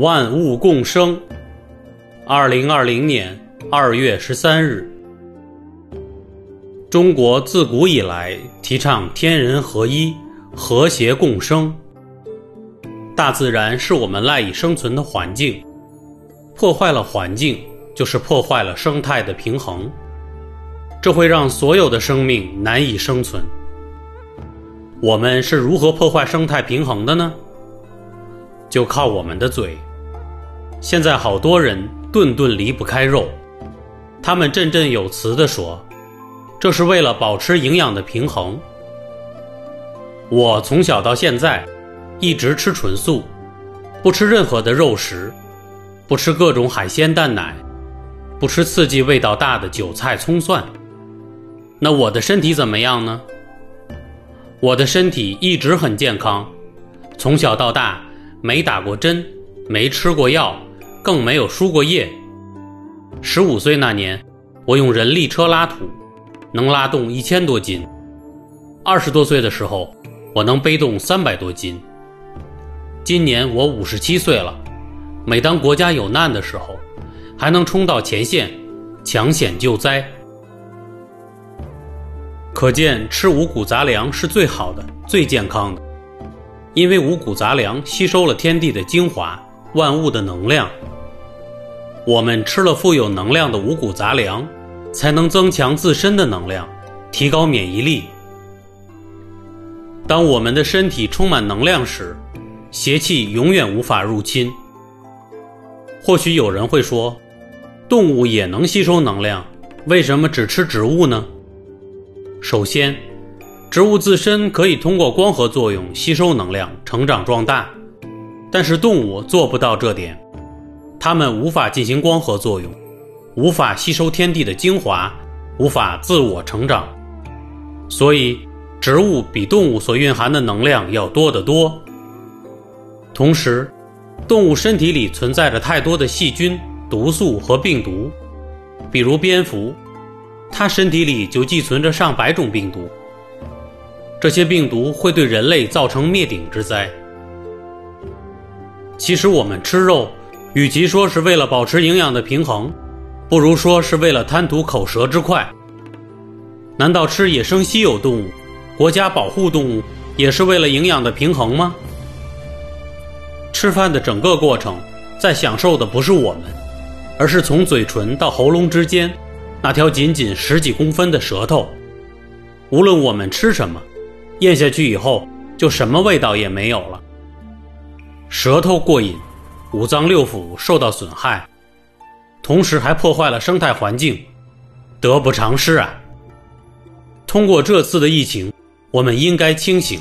万物共生。二零二零年二月十三日，中国自古以来提倡天人合一、和谐共生。大自然是我们赖以生存的环境，破坏了环境，就是破坏了生态的平衡，这会让所有的生命难以生存。我们是如何破坏生态平衡的呢？就靠我们的嘴。现在好多人顿顿离不开肉，他们振振有词地说：“这是为了保持营养的平衡。”我从小到现在一直吃纯素，不吃任何的肉食，不吃各种海鲜、蛋奶，不吃刺激、味道大的韭菜、葱蒜。那我的身体怎么样呢？我的身体一直很健康，从小到大。没打过针，没吃过药，更没有输过液。十五岁那年，我用人力车拉土，能拉动一千多斤。二十多岁的时候，我能背动三百多斤。今年我五十七岁了，每当国家有难的时候，还能冲到前线，抢险救灾。可见吃五谷杂粮是最好的、最健康的。因为五谷杂粮吸收了天地的精华，万物的能量。我们吃了富有能量的五谷杂粮，才能增强自身的能量，提高免疫力。当我们的身体充满能量时，邪气永远无法入侵。或许有人会说，动物也能吸收能量，为什么只吃植物呢？首先。植物自身可以通过光合作用吸收能量、成长壮大，但是动物做不到这点，它们无法进行光合作用，无法吸收天地的精华，无法自我成长。所以，植物比动物所蕴含的能量要多得多。同时，动物身体里存在着太多的细菌、毒素和病毒，比如蝙蝠，它身体里就寄存着上百种病毒。这些病毒会对人类造成灭顶之灾。其实我们吃肉，与其说是为了保持营养的平衡，不如说是为了贪图口舌之快。难道吃野生稀有动物、国家保护动物，也是为了营养的平衡吗？吃饭的整个过程，在享受的不是我们，而是从嘴唇到喉咙之间那条仅仅十几公分的舌头。无论我们吃什么。咽下去以后，就什么味道也没有了。舌头过瘾，五脏六腑受到损害，同时还破坏了生态环境，得不偿失啊！通过这次的疫情，我们应该清醒。